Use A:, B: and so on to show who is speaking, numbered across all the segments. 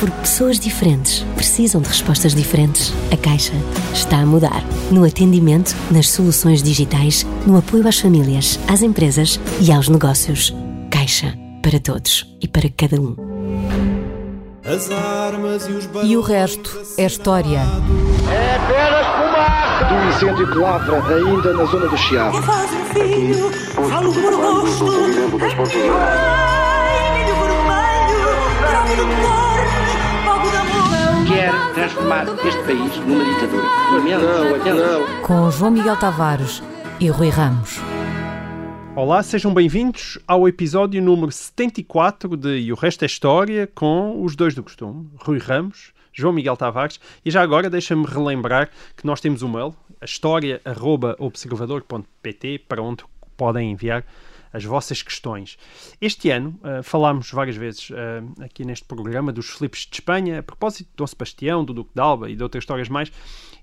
A: Porque pessoas diferentes precisam de respostas diferentes. A Caixa está a mudar. No atendimento, nas soluções digitais, no apoio às famílias, às empresas e aos negócios. Caixa. Para todos e para cada um.
B: As armas e os
C: E o resto é história.
D: É apenas fumaça!
E: Do incêndio que lavra ainda na zona do Chiado.
F: Faz um filho, falo por gosto. Ai, milho vermelho, prova do amor.
G: Quer transformar este país numa ditadura.
E: Não, não.
C: Com João Miguel Tavares e Rui Ramos.
H: Olá, sejam bem-vindos ao episódio número 74 de E o Resto é História com os dois do costume, Rui Ramos, João Miguel Tavares. E já agora deixa-me relembrar que nós temos um mail, a história.observador.pt, para onde podem enviar as vossas questões. Este ano uh, falámos várias vezes uh, aqui neste programa dos Filipes de Espanha, a propósito de Dom Sebastião, do Duque de Alba e de outras histórias mais.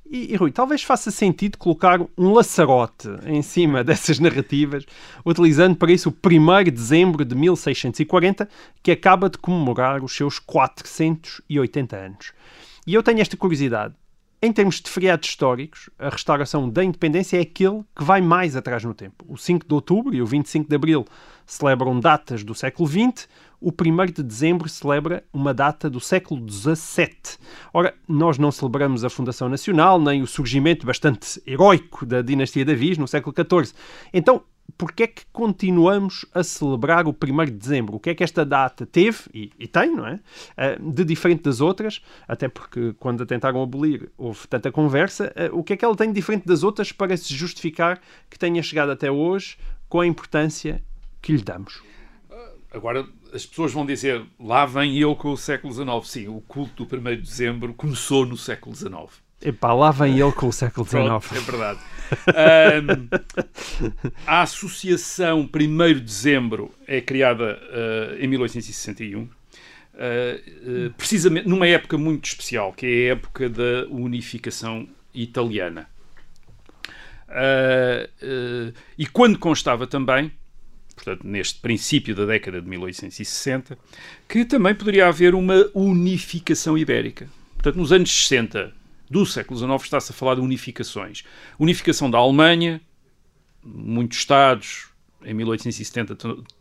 H: E, e, Rui, talvez faça sentido colocar um laçarote em cima dessas narrativas, utilizando para isso o 1 de dezembro de 1640, que acaba de comemorar os seus 480 anos. E eu tenho esta curiosidade. Em termos de feriados históricos, a restauração da independência é aquele que vai mais atrás no tempo. O 5 de outubro e o 25 de abril celebram datas do século XX, o 1 de dezembro celebra uma data do século XVII. Ora, nós não celebramos a Fundação Nacional, nem o surgimento bastante heroico da dinastia Davis no século XIV. Então, porquê é que continuamos a celebrar o 1 de dezembro? O que é que esta data teve, e, e tem, não é? Uh, de diferente das outras, até porque quando a tentaram abolir houve tanta conversa, uh, o que é que ela tem de diferente das outras para se justificar que tenha chegado até hoje com a importância que lhe damos?
I: Agora, as pessoas vão dizer, lá vem eu com o século XIX. Sim, o culto do 1 de dezembro começou no século XIX.
H: Epá, lá vem ele com o século XIX.
I: É verdade. um, a Associação 1 de Dezembro é criada uh, em 1861, uh, uh, precisamente numa época muito especial, que é a época da unificação italiana. e quando constava também, portanto, neste princípio da década de 1860, que também poderia haver uma unificação ibérica. Portanto, nos anos 60 do século XIX está-se a falar de unificações. Unificação da Alemanha, muitos Estados, em 1870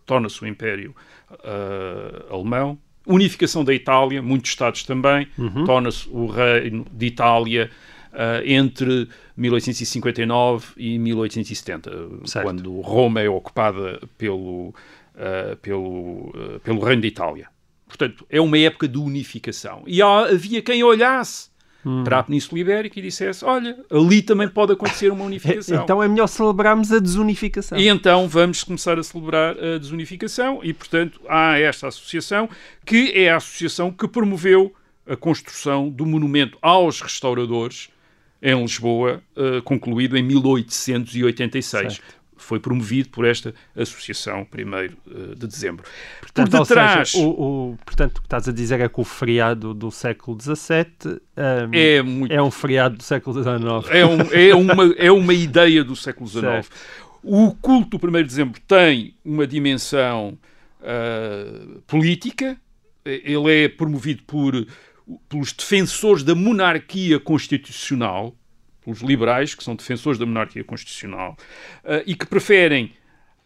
I: torna-se o Império uh, Alemão. Unificação da Itália, muitos Estados também, uhum. torna-se o Reino de Itália uh, entre 1859 e 1870, certo. quando Roma é ocupada pelo, uh, pelo, pelo Reino de Itália. Portanto, é uma época de unificação. E há, havia quem olhasse hum. para a Península Ibérica e dissesse: olha, ali também pode acontecer uma unificação.
H: então é melhor celebrarmos a desunificação.
I: E então vamos começar a celebrar a desunificação e, portanto, há esta associação que é a associação que promoveu a construção do monumento aos restauradores em Lisboa, uh, concluído em 1886. Certo foi promovido por esta associação 1 eh, de dezembro.
H: Portanto, por detrás... Seja, o, o, portanto, o que estás a dizer é que o feriado do século XVII um, é, muito... é um feriado do século XIX.
I: É, um, é, uma, é uma ideia do século XIX. Certo. O culto do 1 de dezembro tem uma dimensão uh, política, ele é promovido por, pelos defensores da monarquia constitucional, pelos liberais, que são defensores da monarquia constitucional, uh, e que preferem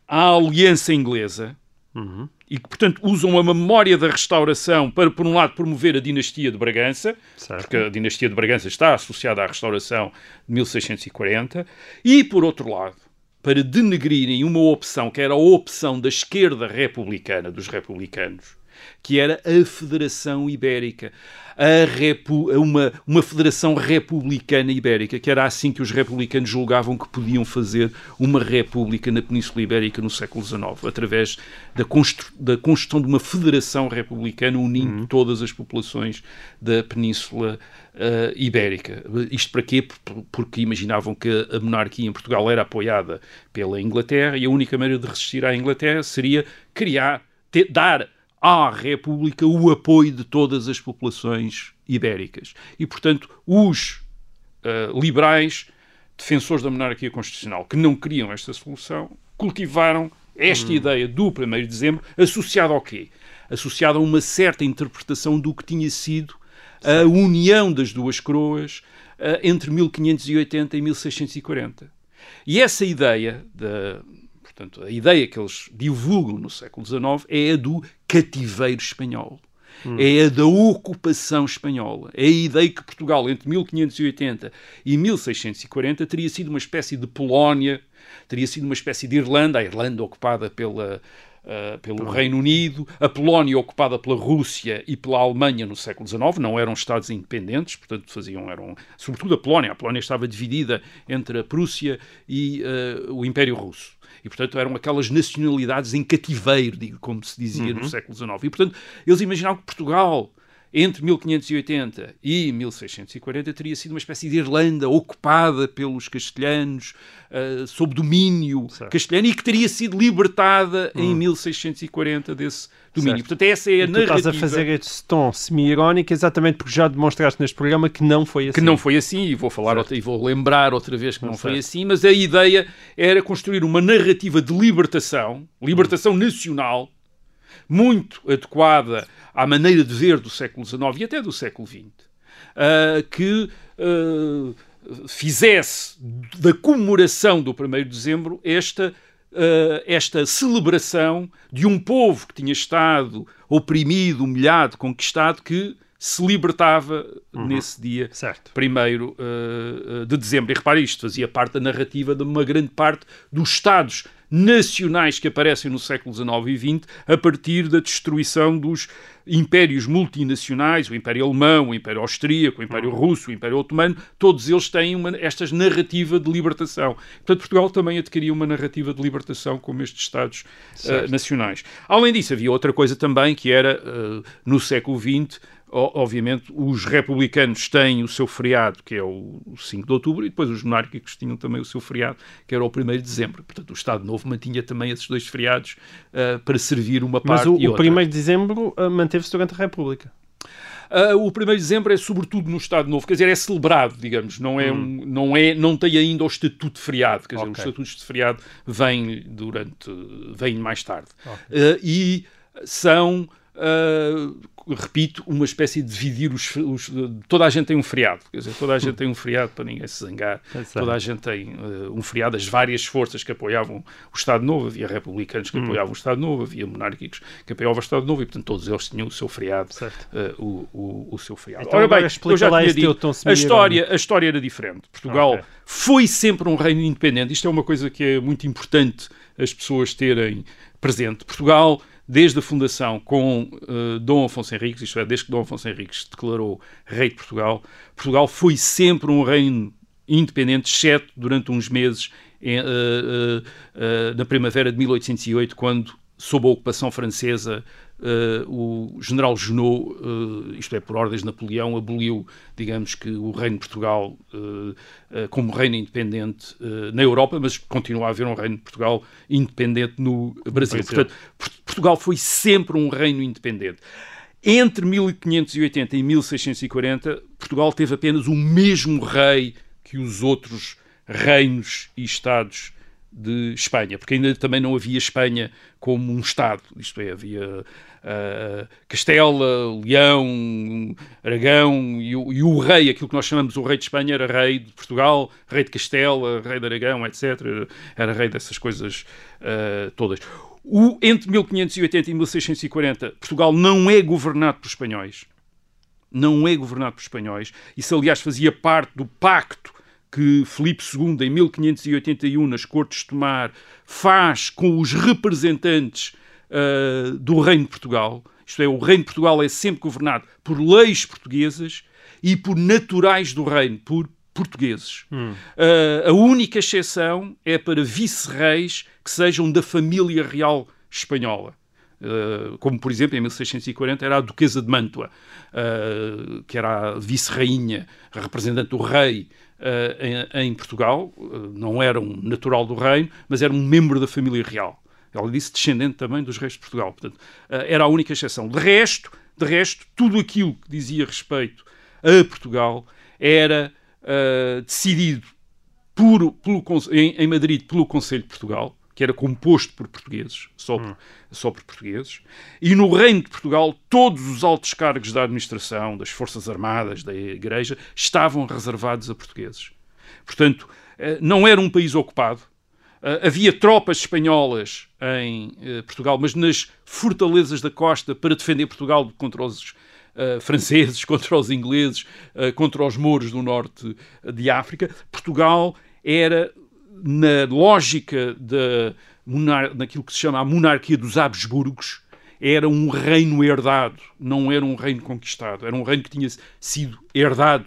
I: a aliança inglesa, uhum. e que, portanto, usam a memória da restauração para, por um lado, promover a dinastia de Bragança, certo. porque a dinastia de Bragança está associada à restauração de 1640, e, por outro lado, para denegrirem uma opção que era a opção da esquerda republicana, dos republicanos, que era a Federação Ibérica, a repu uma, uma federação republicana ibérica, que era assim que os republicanos julgavam que podiam fazer uma república na Península Ibérica no século XIX, através da, constru da construção de uma federação republicana unindo uhum. todas as populações da Península uh, Ibérica. Isto para quê? Porque imaginavam que a monarquia em Portugal era apoiada pela Inglaterra e a única maneira de resistir à Inglaterra seria criar, ter, dar à República o apoio de todas as populações ibéricas. E, portanto, os uh, liberais, defensores da monarquia constitucional, que não queriam esta solução, cultivaram esta hum. ideia do 1 de dezembro, associada ao quê? Associada a uma certa interpretação do que tinha sido a união das duas coroas uh, entre 1580 e 1640. E essa ideia da, Portanto, a ideia que eles divulgam no século XIX é a do cativeiro espanhol. Hum. É a da ocupação espanhola. É a ideia que Portugal, entre 1580 e 1640, teria sido uma espécie de Polónia, teria sido uma espécie de Irlanda, a Irlanda ocupada pela, Uh, pelo Pronto. Reino Unido, a Polónia ocupada pela Rússia e pela Alemanha no século XIX, não eram Estados independentes, portanto faziam, eram, sobretudo a Polónia, a Polónia estava dividida entre a Prússia e uh, o Império Russo. E, portanto, eram aquelas nacionalidades em cativeiro, digo, como se dizia uhum. no século XIX. E, portanto, eles imaginavam que Portugal, entre 1580 e 1640 teria sido uma espécie de Irlanda ocupada pelos castelhanos, uh, sob domínio certo. castelhano, e que teria sido libertada hum. em 1640 desse domínio.
H: Certo. Portanto, essa é a e narrativa. Tu estás a fazer este tom semi-irónico exatamente porque já demonstraste neste programa que não foi assim.
I: Que não foi assim, e vou falar outra, e vou lembrar outra vez que não certo. foi assim, mas a ideia era construir uma narrativa de libertação, libertação nacional, muito adequada à maneira de ver do século XIX e até do século XX, uh, que uh, fizesse da comemoração do 1 de dezembro esta Uh, esta celebração de um povo que tinha estado oprimido, humilhado, conquistado, que se libertava uhum. nesse dia, certo. primeiro uh, de dezembro. E repare isto, fazia parte da narrativa de uma grande parte dos Estados nacionais que aparecem no século XIX e XX a partir da destruição dos impérios multinacionais, o Império Alemão, o Império Austríaco, o Império Russo, o Império Otomano, todos eles têm uma, estas narrativa de libertação. Portanto, Portugal também adquiria uma narrativa de libertação como estes Estados uh, nacionais. Além disso, havia outra coisa também que era, uh, no século XX, obviamente, os republicanos têm o seu feriado, que é o 5 de outubro, e depois os monárquicos tinham também o seu feriado, que era o 1 de dezembro. Portanto, o Estado Novo mantinha também esses dois feriados uh, para servir uma parte
H: Mas o,
I: e
H: outra. o 1 de dezembro uh, manteve-se durante a República.
I: Uh, o 1 de dezembro é sobretudo no Estado Novo, quer dizer, é celebrado, digamos, não é, hum. um, não é não tem ainda o estatuto de feriado, quer dizer, okay. os estatutos de feriado vêm durante, vêm mais tarde. Okay. Uh, e são Uh, repito, uma espécie de dividir os, os, Toda a gente tem um feriado, quer dizer, toda a gente tem um feriado para ninguém se zangar, toda a gente tem uh, um feriado, as várias forças que apoiavam o Estado Novo, havia republicanos que hum. apoiavam o Estado Novo, havia monárquicos que apoiavam o Estado Novo e, portanto, todos eles tinham o seu feriado, uh, o, o, o, seu feriado.
H: Então, Ora bem, eu já tinha dito,
I: a história, a história era diferente. Portugal okay. foi sempre um reino independente, isto é uma coisa que é muito importante as pessoas terem presente. Portugal desde a fundação com uh, Dom Afonso Henriques, isto é, desde que Dom Afonso Henriques declarou rei de Portugal, Portugal foi sempre um reino independente, exceto durante uns meses em, uh, uh, na primavera de 1808, quando, sob a ocupação francesa, Uh, o general Junot, uh, isto é, por ordens de Napoleão, aboliu, digamos que, o reino de Portugal uh, como reino independente na Europa, mas continua a haver um reino de Portugal independente no Brasil. Portanto, Portugal foi sempre um reino independente. Entre 1580 e 1640, Portugal teve apenas o mesmo rei que os outros reinos e estados de Espanha, porque ainda também não havia Espanha como um Estado, isto é, havia uh, Castela, Leão, Aragão e o, e o, rei, aquilo que nós chamamos o rei de Espanha, era rei de Portugal, rei de Castela, rei de Aragão, etc. Era rei dessas coisas uh, todas. O, entre 1580 e 1640, Portugal não é governado por espanhóis. Não é governado por espanhóis. Isso, aliás, fazia parte do pacto que Filipe II, em 1581, nas Cortes de Tomar, faz com os representantes uh, do Reino de Portugal. isto é, o reino de Portugal é sempre governado por leis portuguesas e por naturais do reino, por portugueses. Hum. Uh, a única exceção é para vice-reis que sejam da família real espanhola. Uh, como, por exemplo, em 1640 era a Duquesa de Mantua, uh, que era a vice-rainha, representante do rei em, em, Portugal. não era um natural do reino, mas era um membro da família real. Ela disse descendente também dos reis de Portugal. Portanto, era a única exceção. De resto, de resto, tudo aquilo que dizia respeito a Portugal era decidido por, pelo, em, em, Madrid pelo Conselho de Portugal, que era composto por portugueses, só por, hum. só por portugueses, e no Reino de Portugal todos os altos cargos da administração, das Forças Armadas, da Igreja, estavam reservados a portugueses. Portanto, uh, não era um país ocupado, Uh, havia tropas espanholas em uh, Portugal, mas nas fortalezas da costa para defender Portugal contra os uh, franceses, contra os ingleses, uh, contra os mouros do norte de África. Portugal era, na lógica da naquilo que se chama a monarquia dos Habsburgos, era um reino herdado, não era um reino conquistado. Era um reino que tinha sido herdado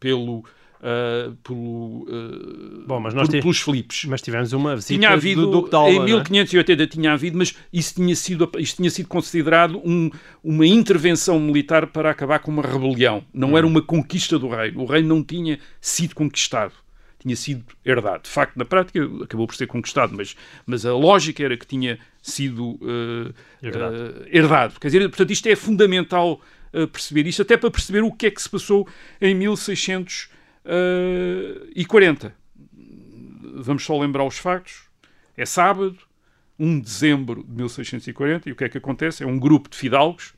I: pelo uh, pelo, uh,
H: Bom, mas nós
I: por, pelos Filipes.
H: Mas tivemos uma visita
I: tinha havido,
H: do Duque de Alba,
I: Em 1580 é? tinha havido, mas isso tinha sido, isto tinha sido considerado um, uma intervenção militar para acabar com uma rebelião. Não hum. era uma conquista do reino. O reino não tinha sido conquistado tinha sido herdado. De facto, na prática, acabou por ser conquistado, mas, mas a lógica era que tinha sido uh, herdado. Uh, herdado. Quer dizer, portanto, isto é fundamental uh, perceber isto, até para perceber o que é que se passou em 1600 uh, 40. Vamos só lembrar os factos. É sábado, 1 de dezembro de 1640, e o que é que acontece? É um grupo de fidalgos,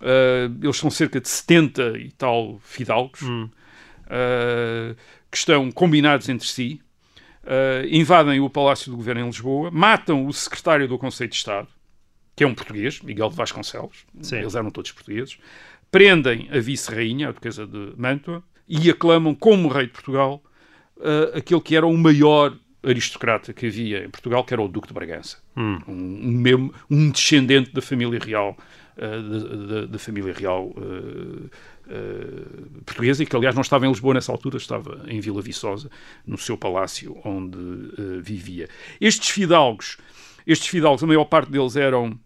I: uh, eles são cerca de 70 e tal fidalgos, hum. uh, que estão combinados entre si, uh, invadem o Palácio do Governo em Lisboa, matam o secretário do Conselho de Estado, que é um português, Miguel de Vasconcelos, Sim. eles eram todos portugueses, prendem a vice-rainha, a duquesa de Mantua, e aclamam como rei de Portugal uh, aquele que era o maior aristocrata que havia em Portugal, que era o Duque de Bragança. Hum. Um, um, mesmo, um descendente da família real, uh, da, da, família real uh, uh, portuguesa, e que aliás não estava em Lisboa nessa altura, estava em Vila Viçosa, no seu palácio onde vivia. Estes fidalgos, estes fidalgos, a maior parte deles eram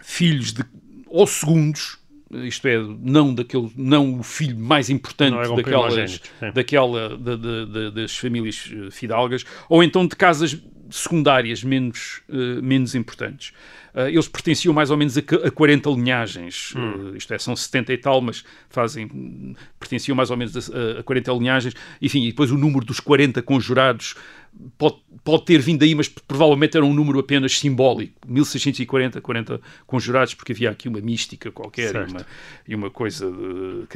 I: filhos de ou segundos isto é, não, daquele, não o filho mais importante daquelas, daquela, da, da, das famílias eh, fidalgas, ou então de casas secundárias menos, uh, menos importantes. Uh, eles pertenciam mais ou menos a, a 40 linhagens, hum. uh, isto é, são 70 e tal, mas fazem, pertenciam mais ou menos a, a 40 linhagens, enfim, e depois o número dos 40 conjurados pode, pode ter vindo aí, mas provavelmente era um número apenas simbólico. 1640, 40 conjurados, porque havia aqui uma mística qualquer e uma, e uma, coisa uh,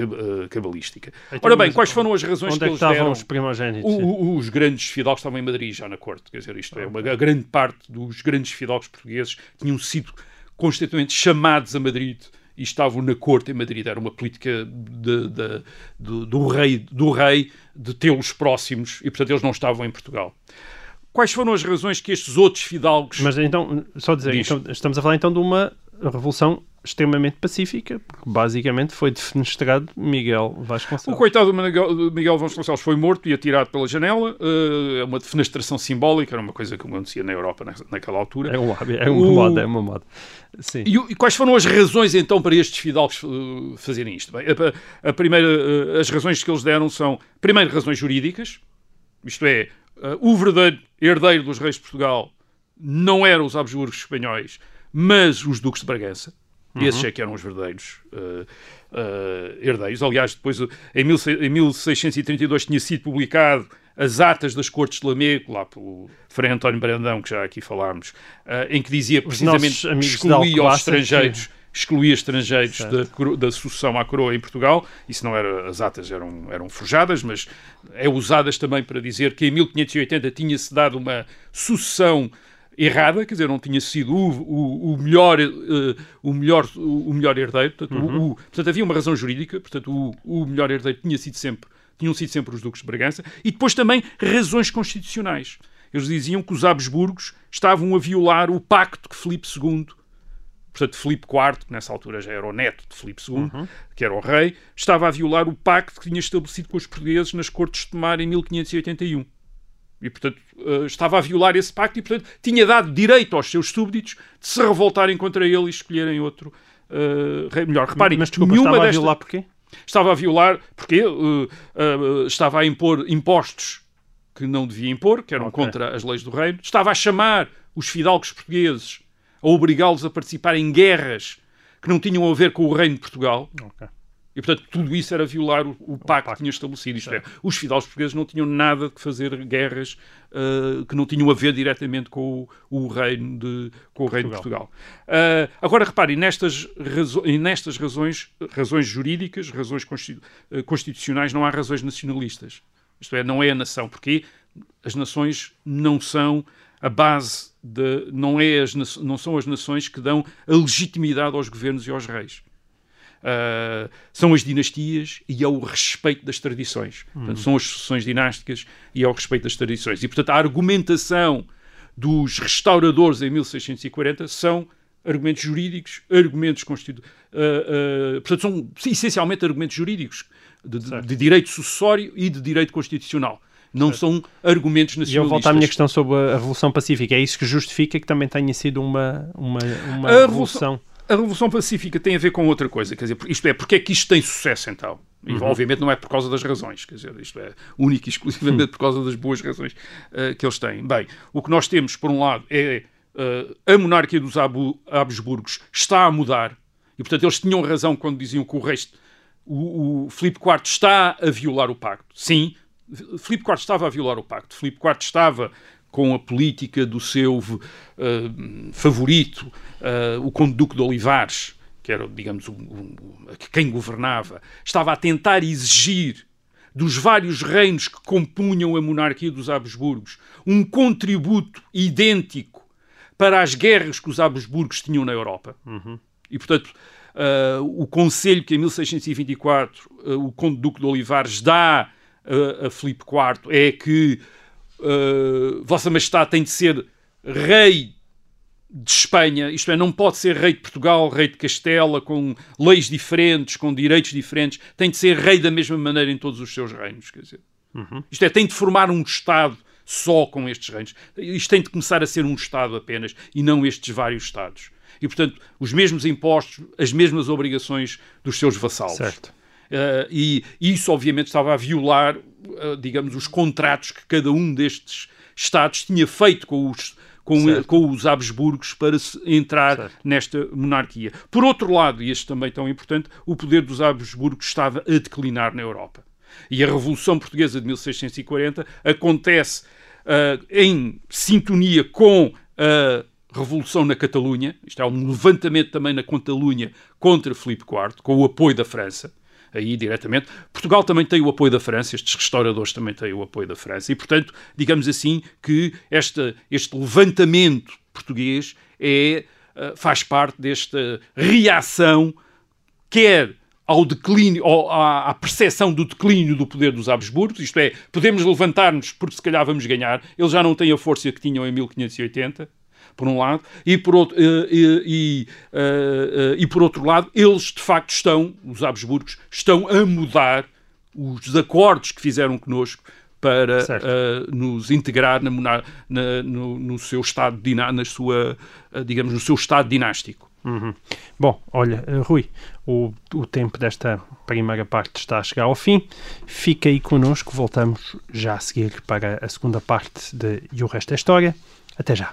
I: cabalística. Então, Ora bem, quais foram as razões
H: onde
I: que
H: é
I: eles
H: estavam
I: deram?
H: os primogênitos?
I: O, os grandes fidalgos estavam em Madrid, já na corte. Quer dizer, isto é, uma, a grande parte dos grandes fidalgos portugueses tinham sido constantemente chamados a Madrid e estavam na corte em Madrid. Era uma política de, de, de, do, rei, do rei de tê-los próximos e, portanto, eles não estavam em Portugal. Quais foram as razões que estes outros fidalgos.
H: Mas então, só dizer, então, estamos a falar então de uma revolução extremamente pacífica, porque basicamente foi defenestrado Miguel Vasconcelos.
I: O coitado do Miguel Vasconcelos foi morto e atirado pela janela. Eh, é uma defenestração simbólica, era uma coisa que acontecia na Europa naquela altura.
H: É, um, é uma o... moda, é uma moda. Sim.
I: E, e, quais foram as razões então para estes fidalgos uh, fazerem isto? Bem, a, a primeira, uh, as razões que eles deram são, primeiro, razões jurídicas, isto é, o verdadeiro herdeiro dos reis de Portugal não eram os Habsburgos espanhóis, mas os duques de Bragança. Uhum. Esses é que eram os verdadeiros uh, uh, herdeiros. Aliás, depois, em, mil, em 1632, tinha sido publicado as atas das Cortes de Lamego, lá pelo Frei António Brandão, que já aqui falámos, uh, em que dizia precisamente que excluía os estrangeiros. Que excluía estrangeiros da, da sucessão à coroa em Portugal. Isso não era, as atas eram, eram forjadas, mas é usadas também para dizer que em 1580 tinha-se dado uma sucessão errada, quer dizer, não tinha sido o, o, o melhor, uh, o, melhor, o, melhor herdeiro. Portanto, uhum. o, portanto, havia uma razão jurídica, portanto, o, melhor herdeiro tinha sido sempre, tinham sido sempre os duques de Bragança, e depois também razões constitucionais. Eles diziam que os Habsburgos estavam a violar o pacto que Filipe II portanto, Filipe IV, que nessa altura já era o neto de Filipe II, que era o rei, estava a violar o pacto que tinha estabelecido com os portugueses nas Cortes de Tomar em 1581. E, portanto, uh, estava a violar esse pacto e, portanto, tinha dado direito aos seus súbditos de se revoltarem contra ele e escolherem outro uh, rei melhor. Reparem,
H: Mas desculpa,
I: nenhuma
H: estava a
I: desta-
H: violar porquê?
I: Estava a violar porque uh, uh, estava a impor impostos que não devia impor, que eram
H: Ok.
I: contra as leis do reino. Estava a chamar os fidalgos portugueses a obrigá-los a participar em guerras que não tinham a ver com o reino de Portugal.
H: Ok.
I: E, portanto, tudo isso era violar o, o pacto que tinha estabelecido. Isto é, os fidalgos portugueses não tinham nada de fazer guerras uh, que não tinham a ver diretamente com o, o reino de, com o reino de Portugal. Uh, agora, reparem, nestas, razo e nestas razões, razões jurídicas, razões constitu uh, constitucionais, não há razões nacionalistas. Isto é, não é a nação. Porque as nações não são a base de... Não, é as, não são as nações que dão a legitimidade aos governos e aos reis. Uh, são as dinastias e é o respeito das tradições. Portanto, são as sucessões dinásticas e é o respeito das tradições. E, portanto, a argumentação dos restauradores em 1640 são argumentos jurídicos, argumentos constitucionais. portanto, são essencialmente argumentos jurídicos de, de- de direito sucessório e de direito constitucional. Não são argumentos
H: E eu
I: nacionalistas.
H: volto à minha questão sobre a Revolução Pacífica. É isso que justifica que também tenha sido uma, uma, uma revolução.
I: Revolução- A Revolução Pacífica tem a ver com outra coisa, quer dizer, isto é, porque é que isto tem sucesso então? E,
H: Uhum.
I: Obviamente não é por causa das razões, quer dizer, isto é único e exclusivamente por causa das boas razões eh, que eles têm. Bem, o que nós temos, por um lado, é eh, a monarquia dos Abu- Habsburgos está a mudar, e portanto eles tinham razão quando diziam que o resto, o, o Filipe IV está a violar o pacto. Sim, Filipe IV estava a violar o pacto. Filipe IV estava com a política do seu eh, favorito, eh, o Conde Duque de Olivares, que era, digamos, o- o- quem governava, estava a tentar exigir dos vários reinos que compunham a monarquia dos Habsburgos um contributo idêntico para as guerras que os Habsburgos tinham na Europa. E, portanto, ah, o conselho que em 1624 ah, o Conde Duque de Olivares dá a Filipe IV é que ah, Vossa Majestade tem de ser rei de Espanha, isto é, não pode ser rei de Portugal, rei de Castela, com leis diferentes, com direitos diferentes, tem de ser rei da mesma maneira em todos os seus reinos, quer dizer. Isto é, tem de formar um Estado só com estes reinos. Isto tem de começar a ser um Estado apenas e não estes vários Estados. E, portanto, os mesmos impostos, as mesmas obrigações dos seus vassalos.
H: Certo.
I: Uh, e isso, obviamente, estava a violar, uh, digamos, os contratos que cada um destes Estados tinha feito com os, com, com os Habsburgos para se entrar
H: Certo.
I: nesta monarquia. Por outro lado, e este também tão importante, o poder dos Habsburgos estava a declinar na Europa. E a Revolução Portuguesa de 1640 acontece uh, em sintonia com a Revolução na Catalunha, isto é um levantamento também na Catalunha contra Filipe IV, com o apoio da França, aí diretamente. Portugal também tem o apoio da França, estes restauradores também têm o apoio da França, e portanto, digamos assim, que esta, este levantamento português é, uh, faz parte desta reação, quer ao declínio, ao- à, à percepção do declínio do poder dos Habsburgos, isto é, podemos levantar-nos porque se calhar vamos ganhar, eles já não têm a força que tinham em 1580, por um lado, e por outro, eh, e, e, eh, eh, e por outro lado, eles de facto estão, os Habsburgos, estão a mudar os acordos que fizeram connosco para eh, nos integrar na, na- no, no seu estado na sua, eh, digamos, no seu estado dinástico.
H: Uhum. Bom, olha, Rui, o, o tempo desta primeira parte está a chegar ao fim. Fica aí connosco, voltamos já a seguir para a segunda parte de E o Resto da História. Até já.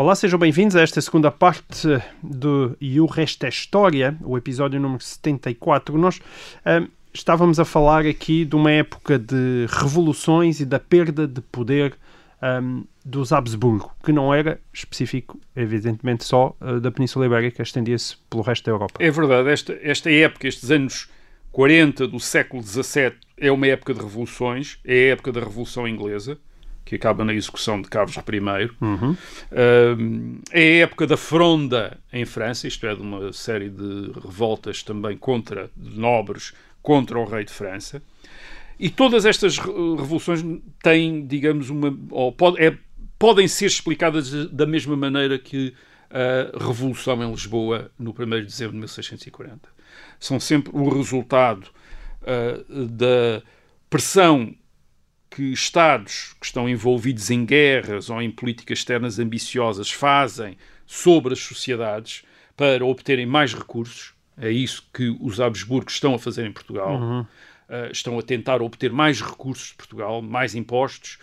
H: Olá, sejam bem-vindos a esta segunda parte do E o Resto é História, o episódio número 74. Nós hum, estávamos a falar aqui de uma época de revoluções e da perda de poder hum, dos Habsburgo, que não era específico, evidentemente, só uh, da Península Ibérica, estendia-se pelo resto da Europa.
I: É verdade, esta, esta época, estes anos 40 do século XVII, é uma época de revoluções, é a época da Revolução Inglesa que acaba na execução de Carlos I.
H: Uhum.
I: Uh, é a época da fronda em França, isto é, de uma série de revoltas também contra nobres contra o rei de França. E todas estas revoluções têm, digamos, uma. Ou pode, é, podem ser explicadas da mesma maneira que a Revolução em Lisboa no 1 de dezembro de 1640. São sempre o resultado uh, da pressão que Estados que estão envolvidos em guerras ou em políticas externas ambiciosas fazem sobre as sociedades para obterem mais recursos. É isso que os Habsburgos estão a fazer em Portugal.
H: Uhum.
I: Uh, estão a tentar obter mais recursos de Portugal, mais impostos,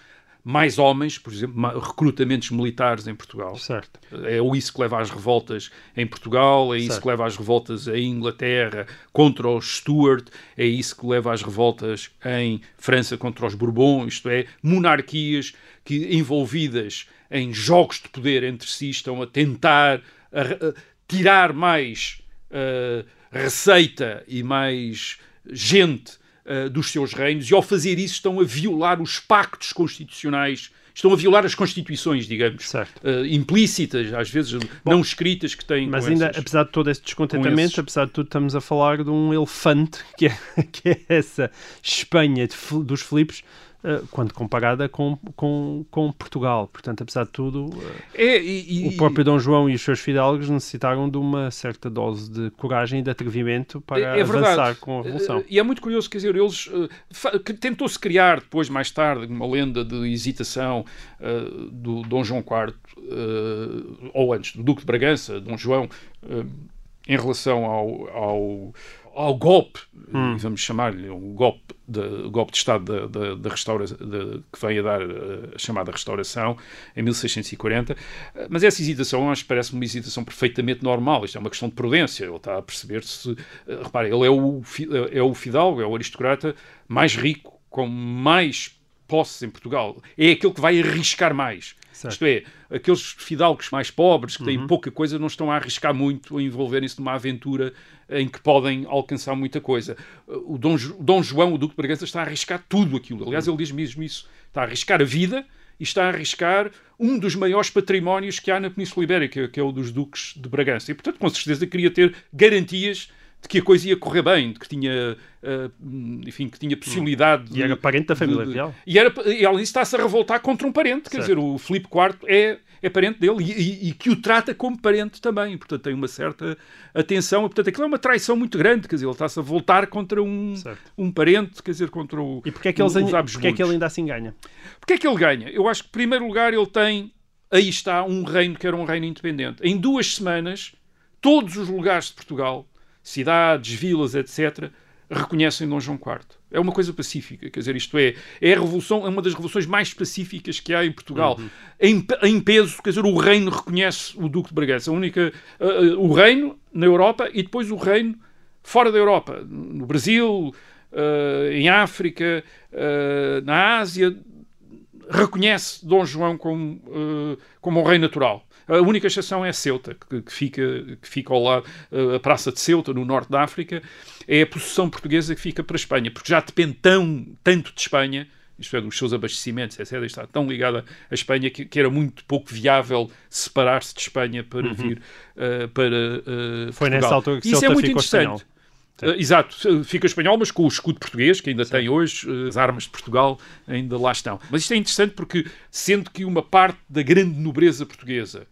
I: mais homens, por exemplo, recrutamentos militares em Portugal.
H: Certo.
I: É isso que leva às revoltas em Portugal, é isso certo. que leva às revoltas em Inglaterra contra os Stuart, é isso que leva às revoltas em França contra os Bourbons, isto é, monarquias que envolvidas em jogos de poder entre si estão a tentar a, a tirar mais uh, receita e mais gente uh, dos seus reinos, e ao fazer isso estão a violar os pactos constitucionais estão a violar as constituições, digamos, uh, implícitas, às vezes Bom, não escritas, que têm.
H: Mas ainda, essas, apesar de todo esse descontentamento, esses... apesar de tudo, estamos a falar de um elefante que é, que é essa Espanha de, dos Filipos eh, quando comparada com, com, com Portugal. Portanto, apesar de tudo,
I: é, e,
H: o próprio Dom João e os seus fidalgos necessitaram de uma certa dose de coragem e de atrevimento para é, é avançar com a Revolução.
I: E é muito curioso, quer dizer, eles tentou-se criar depois, mais tarde, uma lenda de hesitação do Dom João IV, ou antes, do Duque de Bragança, Dom João, em relação ao, ao ao golpe, hum. vamos chamar-lhe um golpe de, golpe de Estado da, da, da restaura, de, que veio a dar a chamada restauração em 1640, mas essa hesitação acho que parece uma hesitação perfeitamente normal, isto é uma questão de prudência, ele está a perceber se, repare, ele é o, é o fidalgo, é o aristocrata mais rico, com mais posses em Portugal, é aquele que vai arriscar mais. Certo. Isto é, aqueles fidalgos mais pobres, que têm uhum. pouca coisa, não estão a arriscar muito a envolverem-se numa aventura em que podem alcançar muita coisa. O Dom, Dom João, o Duque de Bragança, está a arriscar tudo aquilo. Aliás, ele diz mesmo isso. Está a arriscar a vida e está a arriscar um dos maiores patrimónios que há na Península Ibérica, que é o dos Duques de Bragança. E, portanto, com certeza queria ter garantias de que a coisa ia correr bem, de que tinha, uh, enfim, que tinha possibilidade.
H: E era parente da família
I: de,
H: real.
I: E, era, e além disso está-se a revoltar contra um parente, certo. quer dizer, o Filipe IV é, é parente dele e, e, e, que o trata como parente também, portanto tem uma certa atenção, e, portanto aquilo é uma traição muito grande, quer dizer, ele está-se a voltar contra um, um parente, quer dizer, contra o
H: E porquê é que, eles, porque é que ele ainda assim ganha?
I: Porquê é que ele ganha? Eu acho que, em primeiro lugar, ele tem, aí está, um reino que era um reino independente. Em duas semanas, todos os lugares de Portugal cidades, vilas, etc., reconhecem Dom João IV. É uma coisa pacífica, quer dizer, isto é, é a revolução, é uma das revoluções mais pacíficas que há em Portugal. Uhum. Em, em, peso, quer dizer, o reino reconhece o Duque de Bragança, a única, uh, uh, o reino na Europa e depois o reino fora da Europa, no Brasil, uh, em África, na Ásia, reconhece Dom João como, como um rei natural. A única exceção é Ceuta, que, que fica, que fica ao lado, a Praça de Ceuta, no norte da África, é a possessão portuguesa que fica para a Espanha, porque já depende tão, tanto de Espanha isto é, dos seus abastecimentos, etc., está tão ligada à Espanha que, que era muito pouco viável separar-se de Espanha para uhum. vir uh, para uh,
H: Foi nessa altura que Isso
I: é muito interessante. Uh, exato, fica espanhol, mas com o escudo português, que ainda Sim. tem hoje, as armas de Portugal ainda lá estão. Mas isto é interessante porque, sendo que uma parte da grande nobreza portuguesa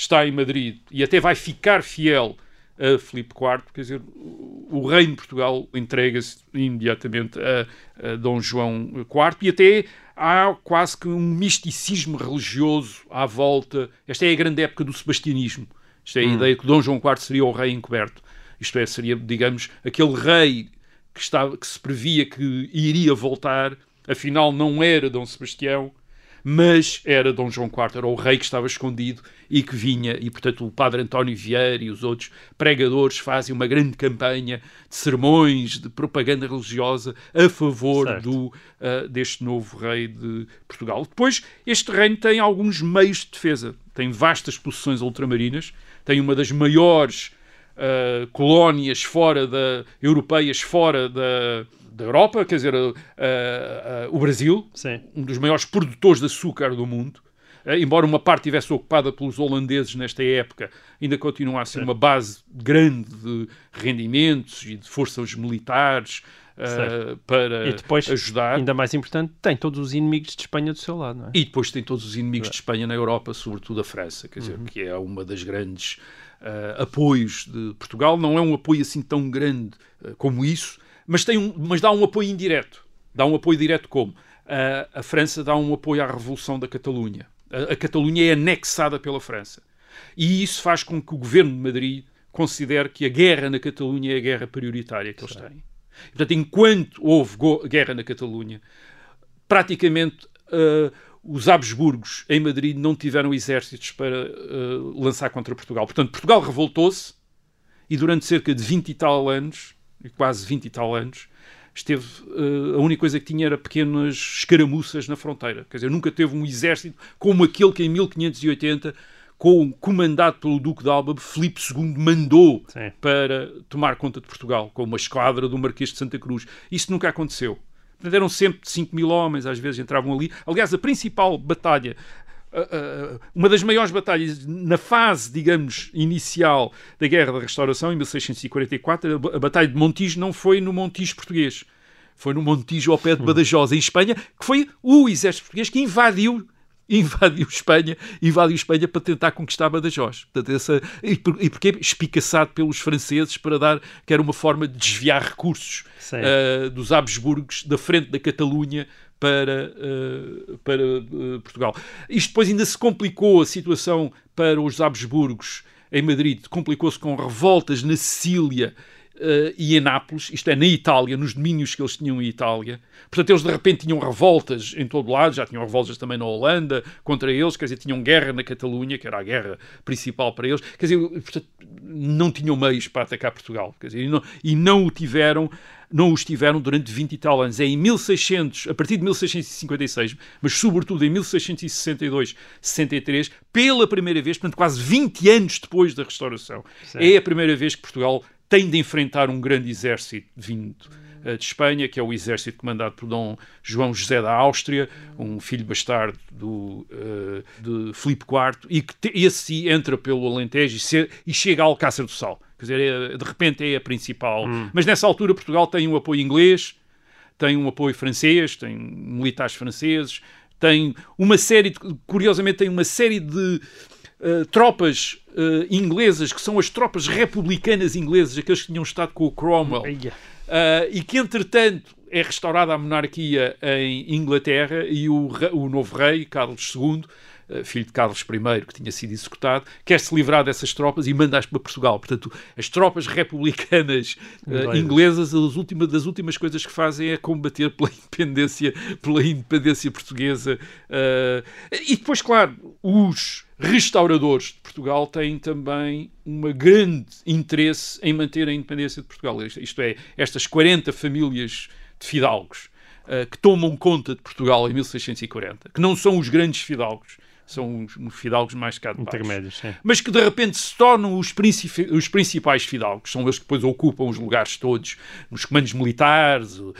I: está em Madrid e até vai ficar fiel a Filipe IV, quer dizer, o reino de Portugal entrega-se imediatamente a, a, Dom João IV e até há quase que um misticismo religioso à volta. Esta é a grande época do sebastianismo. Esta é a hum. ideia que Dom João IV seria o rei encoberto. Isto é, seria, digamos, aquele rei que, estava, que se previa que iria voltar, afinal não era Dom Sebastião, mas era Dom João IV, era o rei que estava escondido e que vinha, e portanto o padre António Vieira e os outros pregadores fazem uma grande campanha de sermões, de propaganda religiosa a favor do, uh, deste novo rei de Portugal. Depois, este reino tem alguns meios de defesa, tem vastas possessões ultramarinas, tem uma das maiores uh, colónias fora da, europeias fora da, da Europa, quer dizer, uh, uh, o Brasil,
H: Sim.
I: um dos maiores produtores de açúcar do mundo. embora uma parte estivesse ocupada pelos holandeses nesta época, ainda continua a ser Sim. uma base grande de rendimentos e de forças militares Uh, para
H: e depois,
I: ajudar.
H: Ainda mais importante, tem todos os inimigos de Espanha do seu lado, não é?
I: E depois tem todos os inimigos é. de Espanha na Europa, sobretudo a França, quer dizer, uhum. que é uma das grandes uh, apoios de Portugal. Não é um apoio assim tão grande uh, como isso, mas, tem um, mas dá um apoio indireto. Dá um apoio direto como? a França dá um apoio à Revolução da Catalunha. A, a Catalunha é anexada pela França. E isso faz com que o governo de Madrid considere que a guerra na Catalunha é a guerra prioritária que eles têm. Portanto, enquanto houve guerra na Catalunha, praticamente uh, os Habsburgos em Madrid não tiveram exércitos para uh, lançar contra Portugal. Portanto, Portugal revoltou-se e durante cerca de 20 e tal anos, quase 20 e tal anos, esteve uh, a única coisa que tinha era pequenas escaramuças na fronteira. Quer dizer, nunca teve um exército como aquele que em 1580 com, comandado pelo Duque de Alba, Filipe II mandou Sim. para tomar conta de Portugal, com uma esquadra do Marquês de Santa Cruz. Isso nunca aconteceu. Portanto, eram sempre 5 mil homens, às vezes entravam ali. Aliás, a principal batalha uma das maiores batalhas na fase, digamos, inicial da Guerra da Restauração, em 1644, a Batalha de Montijo não foi no Montijo português, foi no Montijo ao pé de Badajoz, em Espanha, que foi o exército português que invadiu invadiu Espanha, invadiu Espanha para tentar conquistar Badajoz. Portanto, essa, e, por, e porque espicaçado pelos franceses para dar, que era uma forma de desviar recursos uh, dos Habsburgos da frente da Catalunha para, uh, para uh, Portugal. Isto depois ainda se complicou a situação para os Habsburgos em Madrid, complicou-se com revoltas na Sicília uh, e em Nápoles, isto é, na Itália, nos domínios que eles tinham em Itália. Portanto, eles de repente tinham revoltas em todo lado, já tinham revoltas também na Holanda contra eles, quer dizer, tinham guerra na Catalunha, que era a guerra principal para eles, quer dizer, portanto, não tinham meios para atacar Portugal, quer dizer, e não, e não o tiveram não os tiveram durante 20 e tal anos. É em 1600, a partir de 1656, mas sobretudo em 1662, 63, pela primeira vez, portanto quase 20 anos depois da restauração, Sim. é a primeira vez que Portugal tem de enfrentar um grande exército vindo de Espanha, que é o exército comandado por Dom João José da Áustria, um filho bastardo do, uh, de Filipe IV, e que te, esse entra pelo Alentejo e, se, e chega a Alcácer do Sal. Quer dizer, é, de repente é a principal. Hum. Mas nessa altura Portugal tem um apoio inglês, tem um apoio francês, tem militares franceses, tem uma série, de, curiosamente, tem uma série de uh, tropas uh, inglesas, que são as tropas republicanas inglesas, aqueles que tinham estado com o Cromwell, uh, e que, entretanto, é restaurada a monarquia em Inglaterra e o, o novo rei, Carlos II, filho de Carlos I, que tinha sido executado, quer se livrar dessas tropas e manda-as para Portugal. Portanto, as tropas republicanas uh, inglesas, as últimas, das últimas coisas que fazem é combater pela independência, pela independência portuguesa. Uh, e depois, claro, os restauradores de Portugal têm também um grande interesse em manter a independência de Portugal. Isto é, estas 40 famílias de fidalgos uh, que tomam conta de Portugal em 1640, que não são os grandes fidalgos, são os, fidalgos mais cá de. Mas que de repente se tornam os, os, principais fidalgos, são eles que depois ocupam os lugares todos, nos comandos militares, uh,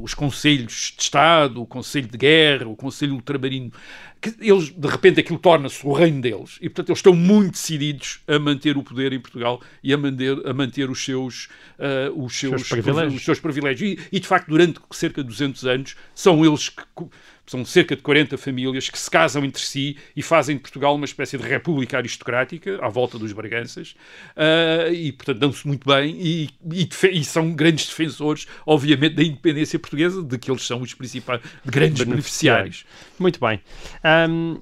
I: os conselhos de Estado, o Conselho de Guerra, o Conselho Ultramarino, que eles, de repente, aquilo torna-se o reino deles. E, portanto, eles estão muito decididos a manter o poder em Portugal e a manter, a manter os, seus, uh, os, seus,
H: seus privilégios.
I: Os seus privilégios. E, e, de facto, durante cerca de 200 anos, são eles que são cerca de 40 famílias que se casam entre si e fazem de Portugal uma espécie de república aristocrática à volta dos Braganças uh, e, portanto, dão-se muito bem e, e, e, são grandes defensores, obviamente, da independência portuguesa, de que eles são os principais grandes beneficiários.
H: Muito bem. Um,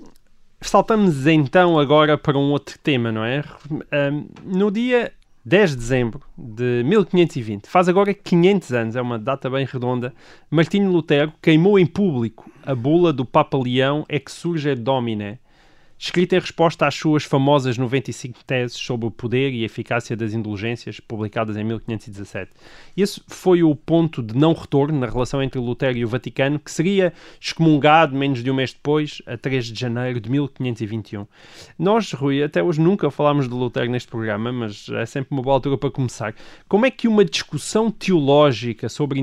H: saltamos então agora para um outro tema, não é? Um, no dia 10 de dezembro de 1520, faz agora 500 anos, é uma data bem redonda, Martinho Lutero queimou em público a bula do Papa Leão Exurge Domine, escrita em resposta às suas famosas 95 teses sobre o poder e eficácia das indulgências, publicadas em 1517. Esse foi o ponto de não retorno na relação entre Lutero e o Vaticano, que seria excomungado menos de um mês depois, a 3 de janeiro de 1521. Nós, Rui, até hoje nunca falámos de Lutero neste programa, mas é sempre uma boa altura para começar. Como é que uma discussão teológica sobre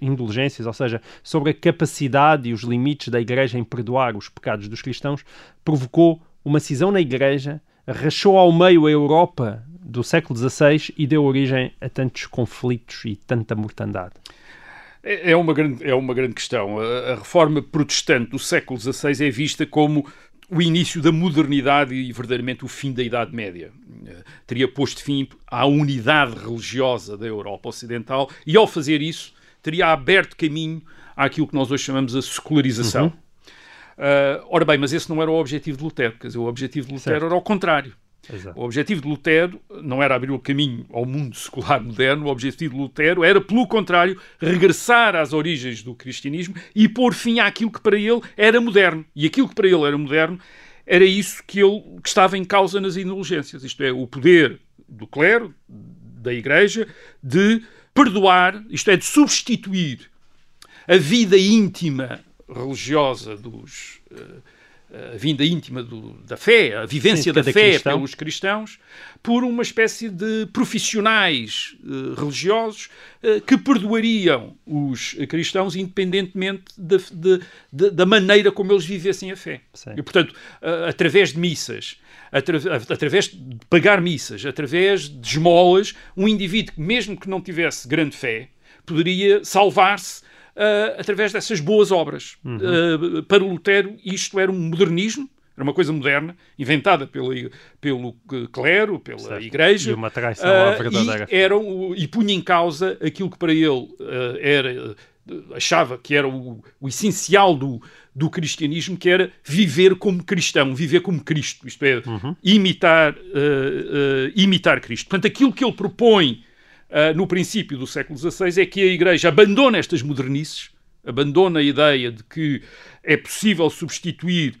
H: indulgências, ou seja, sobre a capacidade e os limites da Igreja em perdoar os pecados dos cristãos, provocou uma cisão na Igreja, rachou ao meio a Europa do século XVI e deu origem a tantos conflitos e tanta mortandade?
I: É, é uma grande, é uma grande questão. A, a reforma protestante do século XVI é vista como o início da modernidade e verdadeiramente o fim da Idade Média. Teria posto fim à unidade religiosa da Europa Ocidental e, ao fazer isso, teria aberto caminho àquilo que nós hoje chamamos a secularização. Uhum. Uh, ora bem, mas esse não era o objetivo de Lutero, quer dizer, o objetivo de Lutero certo. era ao contrário. Exato. O objetivo de Lutero não era abrir o caminho ao mundo secular moderno, o objetivo de Lutero era, pelo contrário, regressar às origens do cristianismo e pôr fim àquilo que para ele era moderno. E aquilo que para ele era moderno era isso que, ele, que estava em causa nas indulgências, isto é, o poder do clero, da igreja, de perdoar, isto é, de substituir a vida íntima religiosa dos. Uh, a vinda íntima do, da fé, a vivência Sim, da fé cristão. pelos cristãos, por uma espécie de profissionais uh, religiosos que perdoariam os cristãos independentemente de, de, de, da maneira como eles vivessem a fé. Sim. E, portanto, uh, através de missas, atra através de pagar missas, através de esmolas, um indivíduo que, mesmo que não tivesse grande fé, poderia salvar-se uh, através dessas boas obras. Uhum. Uh, para Lutero, isto era um modernismo, era uma coisa moderna, inventada pelo, pelo clero, pela certo. igreja.
H: E uma traição à
I: ah, verdadeira. E, e punha em causa aquilo que para ele era, achava que era o, o essencial do, do cristianismo, que era viver como cristão, viver como Cristo, isto é, uhum. imitar, uh, uh, imitar Cristo. Portanto, aquilo que ele propõe uh, no princípio do século XVI é que a Igreja abandona estas modernices, abandona a ideia de que é possível substituir,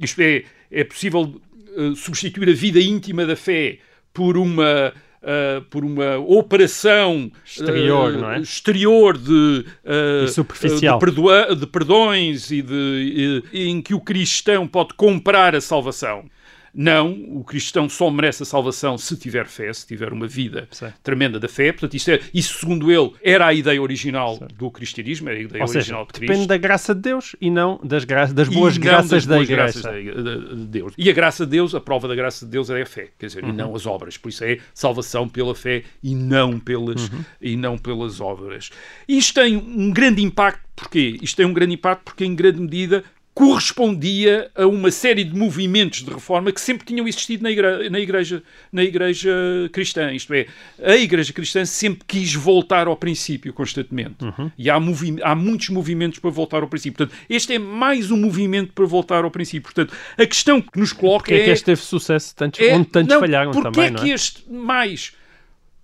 I: isto é, é possível uh, substituir a vida íntima da fé por uma Uh, por uma operação
H: exterior, uh, é?
I: exterior de,
H: uh, superficial.
I: De, de, perdões e de, em que o cristão pode comprar a salvação. Não, o cristão só merece a salvação se tiver fé, se tiver uma vida Sim. tremenda da fé. Portanto, isso, é, isso, segundo ele, era a ideia original Sim. do cristianismo, era a ideia
H: Ou
I: original
H: seja, de Cristo. Depende da graça de Deus e não das, gra das boas graças das da boas Igreja. Graças
I: de Deus. E a graça de Deus, a prova da graça de Deus é a fé, quer dizer, uhum. e não as obras. Por isso é salvação pela fé e não pelas, uhum. e não pelas obras. Isto tem um grande impacto, porquê? Isto tem um grande impacto porque, em grande medida, correspondia a uma série de movimentos de reforma que sempre tinham existido na igreja, na igreja, na igreja cristã. Isto é, a igreja cristã sempre quis voltar ao princípio constantemente. Uhum. E há, há, muitos movimentos para voltar ao princípio. Portanto, este é mais um movimento para voltar ao princípio. Portanto, a questão que nos coloca porque
H: é... que este teve sucesso, tantos, é, onde tantos
I: não,
H: falharam também,
I: é não é? que este mais...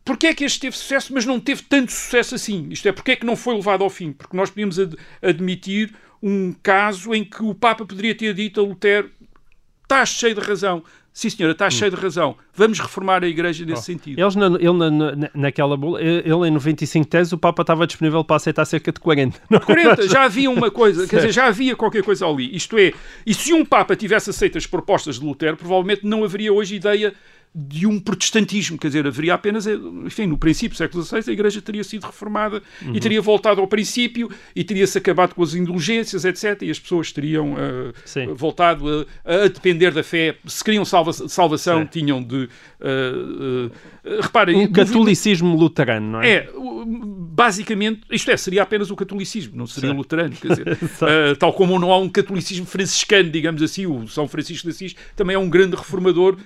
I: Porquê é que este teve sucesso, mas não teve tanto sucesso assim? Isto é, porquê é que não foi levado ao fim? Porque nós podíamos ad admitir um caso em que o Papa poderia ter dito a Lutero: estás cheio de razão. Sim, senhora, está hum. cheio de razão. Vamos reformar a Igreja nesse oh. sentido.
H: Eles, na, ele, na, naquela bula, ele em 95 teses, o Papa estava disponível para aceitar cerca de 40.
I: 40, já havia uma coisa, quer dizer, já havia qualquer coisa ali. Isto é, e se um Papa tivesse aceito as propostas de Lutero, provavelmente não haveria hoje ideia de um protestantismo, quer dizer, haveria apenas, enfim, no princípio do século XVI a Igreja teria sido reformada uhum. e teria voltado ao princípio e teria-se acabado com as indulgências, etc. E as pessoas teriam uh, voltado a, a, depender da fé. Se queriam salva salvação, Sim. tinham de... Uh, uh, reparem...
H: Um catolicismo luterano, não é?
I: É, basicamente, isto é, seria apenas o catolicismo, não seria Sim. luterano, quer dizer, tal como não há um catolicismo franciscano, digamos assim, o São Francisco de Assis também é um grande reformador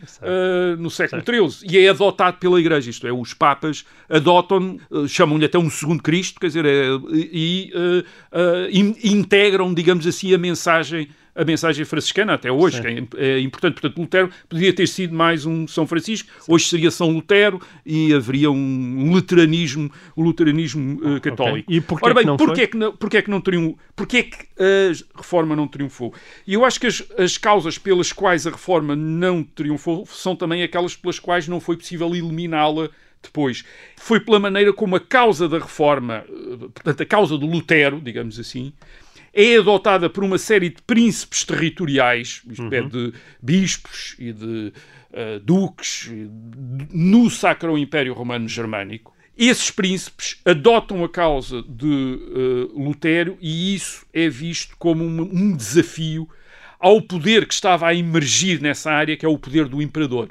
I: no século XIII e é adotado pela Igreja, isto é, os Papas adotam, eh, chamam-lhe até um segundo Cristo, quer dizer, é, e uh, uh, integram, digamos assim, a mensagem a mensagem franciscana até hoje, que é, é, importante. Portanto, Lutero poderia ter sido mais um São Francisco, Sim. hoje seria São Lutero e haveria um luteranismo, um luteranismo uh, católico. Okay.
H: E porquê Ora bem, que
I: porquê, que não, porquê que não triunfou? Porquê que a reforma não triunfou? E eu acho que as, as causas pelas quais a reforma não triunfou são também aquelas pelas quais não foi possível eliminá-la depois. Foi pela maneira como a causa da reforma, eh, portanto, a causa do Lutero, digamos assim, é adotada por uma série de príncipes territoriais, isto é, uhum. é, de bispos e de uh, duques, no Sacro Império Romano Germânico. Esses príncipes adotam a causa de uh, Lutero e isso é visto como um, um desafio ao poder que estava a emergir nessa área, que é o poder do imperador,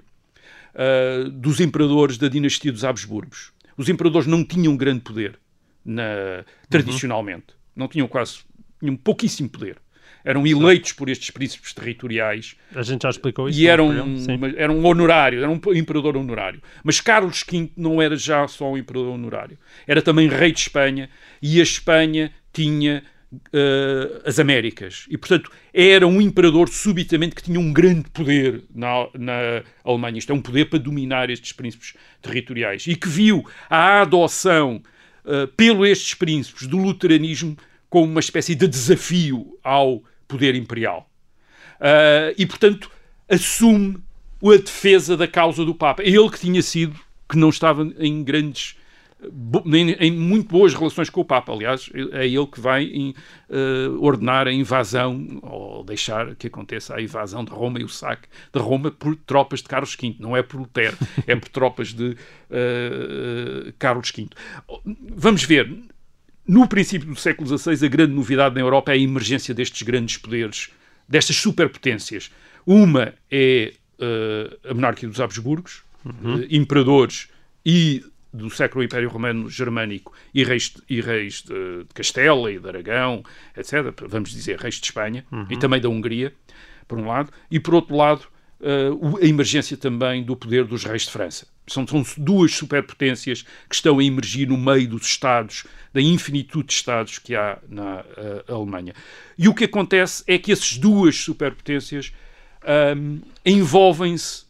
I: uh, dos imperadores da dinastia dos Habsburgos. Os imperadores não tinham grande poder na, tradicionalmente, uhum. não tinham quase tinham pouquíssimo poder. Eram eleitos por estes príncipes territoriais.
H: A gente já explicou isso.
I: E eram, eram um honorário, era um imperador honorário. Mas Carlos V não era já só um imperador honorário. Era também rei de Espanha e a Espanha tinha uh, as Américas. E, portanto, era um imperador subitamente que tinha um grande poder na, na Alemanha. Isto é um poder para dominar estes príncipes territoriais. E que viu a adoção uh, pelo estes príncipes do luteranismo como uma espécie de desafio ao poder imperial. Uh, e, portanto, assume a defesa da causa do Papa. Ele que tinha sido, que não estava em grandes em, em, muito boas relações com o Papa. Aliás, é ele que vai em, uh, ordenar a invasão ou deixar que aconteça a invasão de Roma e o saque de Roma por tropas de Carlos V. Não é por Lutero, é por tropas de uh, Carlos V. Vamos ver. No princípio do século XVI, a grande novidade na Europa é a emergência destes grandes poderes, destas superpotências. Uma é uh, a monarquia dos Habsburgos, uhum. uh, imperadores e do século Império Romano Germânico e reis, e reis de, de, Castela e de Aragão, etc. Vamos dizer, reis de Espanha uhum. e também da Hungria, por um lado, e por outro lado, uh, a emergência também do poder dos reis de França. São, são duas superpotências que estão a emergir no meio dos Estados, da infinitude de Estados que há na uh, Alemanha. E o que acontece é que essas duas superpotências um, envolvem-se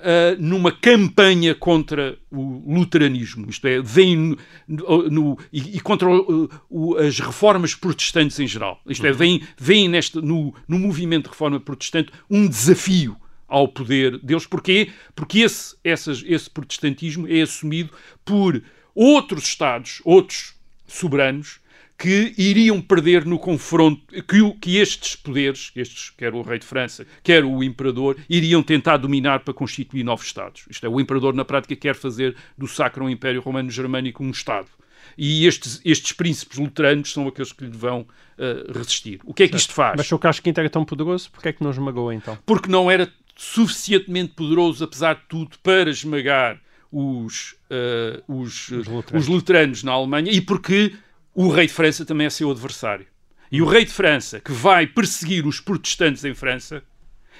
I: Uh, numa campanha contra o luteranismo, isto é, vem no, no, e, e, contra o, o, as reformas protestantes em geral. Isto é, vem, vem neste, no, no movimento de reforma protestante um desafio ao poder deles. Porquê? Porque esse, essas, esse protestantismo é assumido por outros Estados, outros soberanos, que iriam perder no confronto, que, que estes poderes, estes, quer o rei de França, quer o imperador, iriam tentar dominar para constituir novos Estados. Isto é, o imperador na prática quer fazer do Sacro Império Romano Germânico um Estado. E estes, estes príncipes luteranos são aqueles que lhe vão uh, resistir. O que é que isto faz?
H: Mas se o Carlos V era tão poderoso, porquê é que não esmagou então?
I: Porque não era suficientemente poderoso, apesar de tudo, para esmagar os, uh, os, os, luteranos. os, luteranos. na Alemanha e porque o rei de França também é seu adversário. E o rei de França, que vai perseguir os protestantes em França,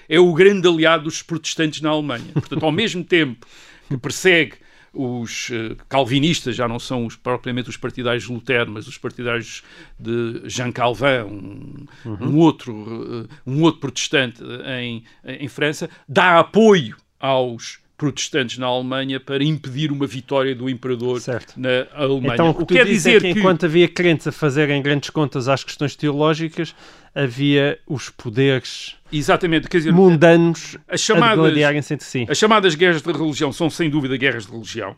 I: é o grande aliado dos protestantes na Alemanha. Portanto, ao mesmo tempo que persegue os uh, calvinistas, já não são os, propriamente os partidários de Lutero, mas os partidários de Jean Calvin, um, uhum. um outro, uh, um outro protestante em, em França, dá apoio aos protestantes na Alemanha para impedir uma vitória do imperador
H: certo.
I: na Alemanha.
H: Então, o que, o que quer dizer é que, que, enquanto havia crentes a fazerem grandes contas às questões teológicas, havia os poderes
I: Exatamente, quer dizer,
H: mundanos as chamadas, a entre si.
I: As chamadas guerras de religião são sem dúvida guerras de religião,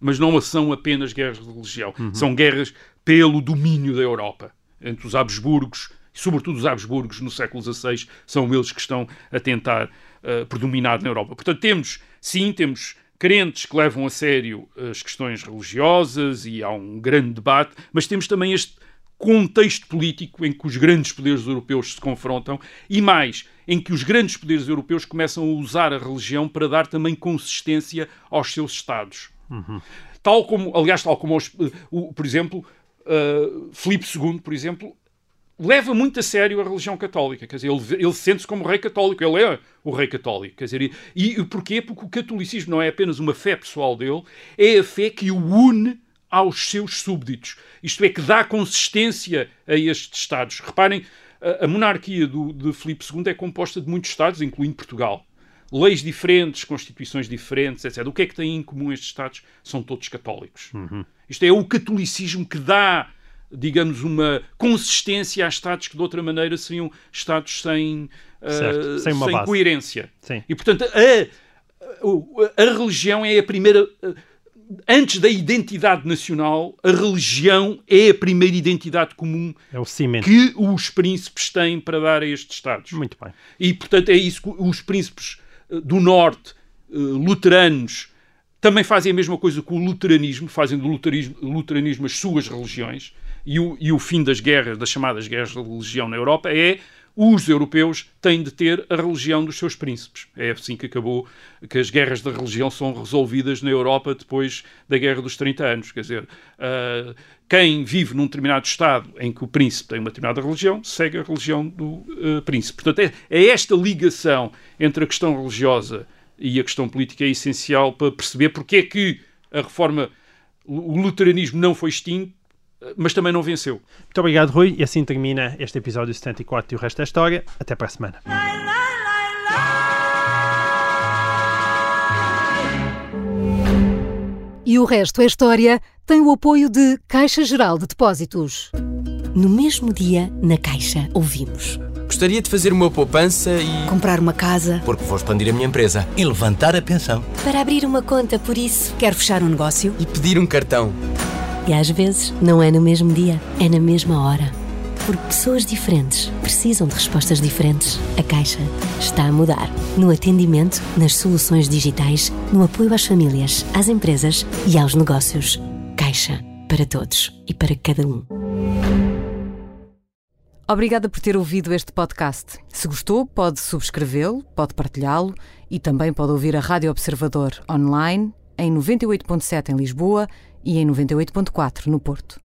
I: mas não são apenas guerras de religião, uhum. são guerras pelo domínio da Europa entre os Habsburgos e sobretudo os Habsburgos no século XVI são eles que estão a tentar uh, predominar na Europa. Portanto, temos, sim, temos crentes que levam a sério as questões religiosas e há um grande debate, mas temos também este contexto político em que os grandes poderes europeus se confrontam e mais, em que os grandes poderes europeus começam a usar a religião para dar também consistência aos seus Estados. Uhum. Tal como, aliás, tal como, os, o, por exemplo, uh, Filipe II, por exemplo, leva muito a sério a religião católica. Quer dizer, ele, ele sente-se como rei católico, ele é o rei católico. Quer dizer, e, e porquê? Porque o catolicismo não é apenas uma fé pessoal dele, é a fé que o une aos seus súbditos. Isto é, que dá consistência a estes Estados. Reparem, a, a monarquia do, de Filipe II é composta de muitos Estados, incluindo Portugal. Leis diferentes, constituições diferentes, etc. O que é que têm em comum estes Estados? São todos católicos.
H: Uhum.
I: Isto é o catolicismo que dá, digamos, uma consistência a Estados que de outra maneira seriam Estados sem, uh,
H: sem,
I: sem coerência.
H: Sim.
I: E portanto, a, a, religião é a primeira. Antes da identidade nacional, a religião é a primeira identidade comum
H: é o cimento.
I: que os príncipes têm para dar a estes Estados.
H: Muito bem.
I: E, portanto, é isso que os príncipes eh, do Norte, luteranos, também fazem a mesma coisa com o luteranismo, fazem do luteranismo, luteranismo as suas religiões. E o, e o fim das guerras, das chamadas guerras de religião na Europa, é os europeus têm de ter a religião dos seus príncipes. É assim que acabou, que as guerras da religião são resolvidas na Europa depois da Guerra dos 30 anos. Quer dizer, uh, quem vive num determinado Estado em que o príncipe tem uma determinada religião, segue a religião do uh, príncipe. Portanto, é, é esta ligação entre a questão religiosa e a questão política é essencial para perceber porque é que a reforma, o luteranismo não foi extinto, mas também não venceu.
H: Muito obrigado, Rui. E assim termina este episódio 74 e o resto da história. Até para a semana.
C: E o resto é história tem o apoio de Caixa Geral de Depósitos.
A: No mesmo dia, na Caixa, ouvimos.
J: Gostaria de fazer uma poupança e.
K: Comprar uma casa.
J: Porque vou expandir a minha empresa.
L: E levantar a pensão.
A: Para abrir uma conta, por isso.
K: Quero fechar um negócio.
J: E pedir um cartão.
A: E às vezes não é no mesmo dia, é na mesma hora. Porque pessoas diferentes precisam de respostas diferentes. A Caixa está a mudar. No atendimento, nas soluções digitais, no apoio às famílias, às empresas e aos negócios. Caixa para todos e para cada um.
C: Obrigada por ter ouvido este podcast. Se gostou, pode subscrevê-lo, pode partilhá-lo e também pode ouvir a Rádio Observador online em 98.7 em Lisboa e em 98.4 no Porto.